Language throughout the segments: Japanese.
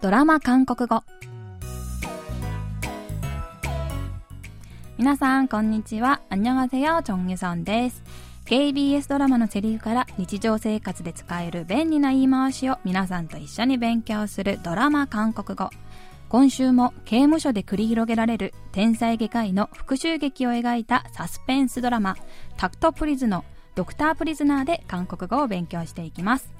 ドラマ韓国語。皆さんこんにちは。あんにゃンせセヨチョンユソンです KBS ドラマのセリフから日常生活で使える便利な言い回しを皆さんと一緒に勉強するドラマ韓国語。今週も刑務所で繰り広げられる天才外科医の復讐劇を描いたサスペンスドラマタクトプリズのドクタープリズナーで韓国語を勉強していきます。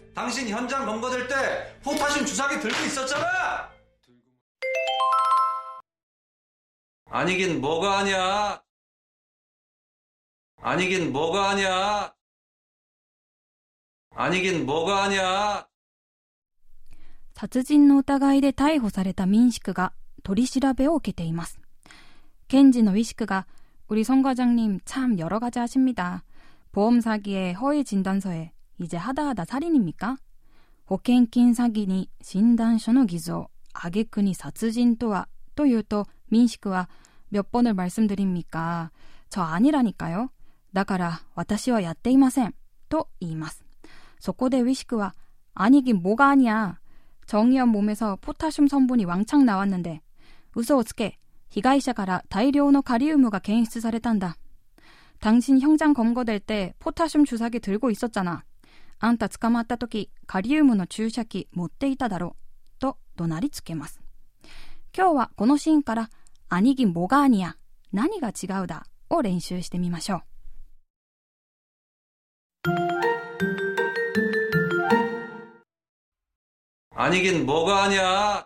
당신 현장 검거될 때 포타슘 주사기 들고 있었잖아. 아니긴 뭐가 아니야. 아니긴 뭐가 아니야. 아니긴 뭐가 아니야. 殺人の疑いで逮捕された民宿が取り調べを受けています。検事のウィシクが우리성과장님참여러가지하십니다. 보험 사기에 허위 진단서에 이제 하다 하다 살인입니까? 保険金詐欺に診断書の偽造、挙句に殺人とはというと民宿は몇 번을 말씀드립니까? 저 아니라니까요. だから私はやっていません。と言います。そこでウィシクは아니긴 뭐가 아니야. 정의연 몸에서 포타슘 성분이 왕창 나왔는데嘘をつけ 被害者から 大量の 가리우무가検出されたんだ. 당신 형장 검거될 때 포타슘 주사기 들고 있었잖아. あんた捕まった時、カリウムの注射器持っていただろう。と怒鳴りつけます。今日はこのシーンから、アニギンボガーニア、何が違うだを練習してみましょう。アニギンボガーニャ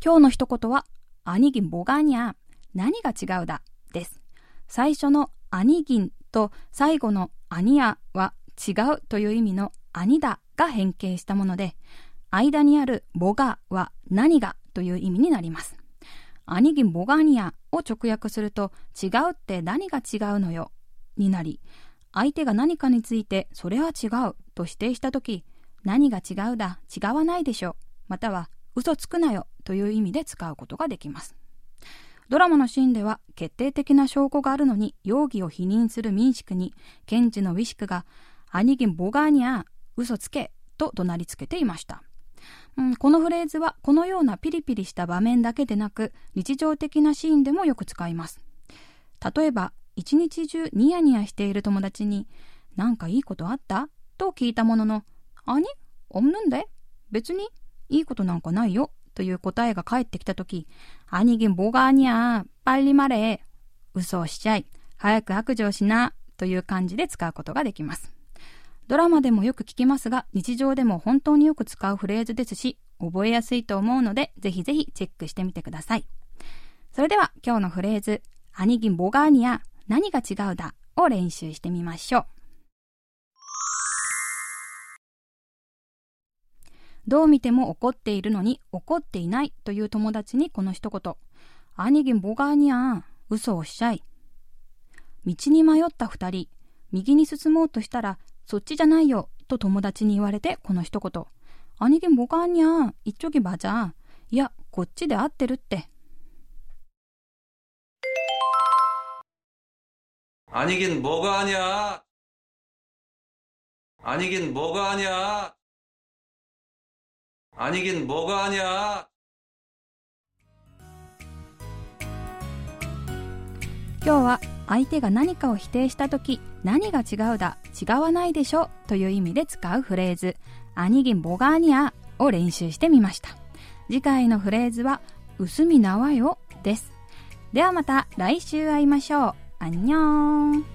今日の一言は、アニギンボガーニャ何が違うだです。最初のアニギンと最後のアニアは違うという意味のアニだが変形したもので、間にあるボガは何がという意味になります。兄銀ボガニアを直訳すると違うって何が違うのよになり、相手が何かについてそれは違うと否定したとき、何が違うだ、違わないでしょ、または嘘つくなよという意味で使うことができます。ドラマのシーンでは決定的な証拠があるのに容疑を否認する民宿に検事のウィシクが「兄貴ボガーニャ嘘つけ」と怒鳴りつけていました。うん、このフレーズはこのようなピリピリした場面だけでなく日常的なシーンでもよく使います例えば一日中ニヤニヤしている友達に「なんかいいことあった?」と聞いたものの「兄？おんぬんで？別にいいことなんかないよ」という答えが返ってきたとき、아니긴뭐가아니야빨리말해嘘をしちゃい、早く白状しなという感じで使うことができます。ドラマでもよく聞きますが、日常でも本当によく使うフレーズですし、覚えやすいと思うので、ぜひぜひチェックしてみてください。それでは今日のフレーズ、아니긴뭐가아니야何が違うだを練習してみましょう。 どう見ても怒っているのに怒っていないという友達にこの一言。兄貴뭐가아니야嘘をしちゃい。道に迷った二人。右に進もうとしたら、そっちじゃないよと友達に言われてこの一言。兄貴뭐가아니야一쪽이맞아。いや、こっちで合ってるって。 아니긴 뭐가 아니야. 아니긴 뭐가 아니야. 아니긴 뭐가 아니야. 今日は相手が何かを否定した時何が違うだ違わないでしょという意味で使うフレーズ「アニギンボガーニャ」を練習してみました次回のフレーズは「薄みなわよ」ですではまた来週会いましょうアンニョン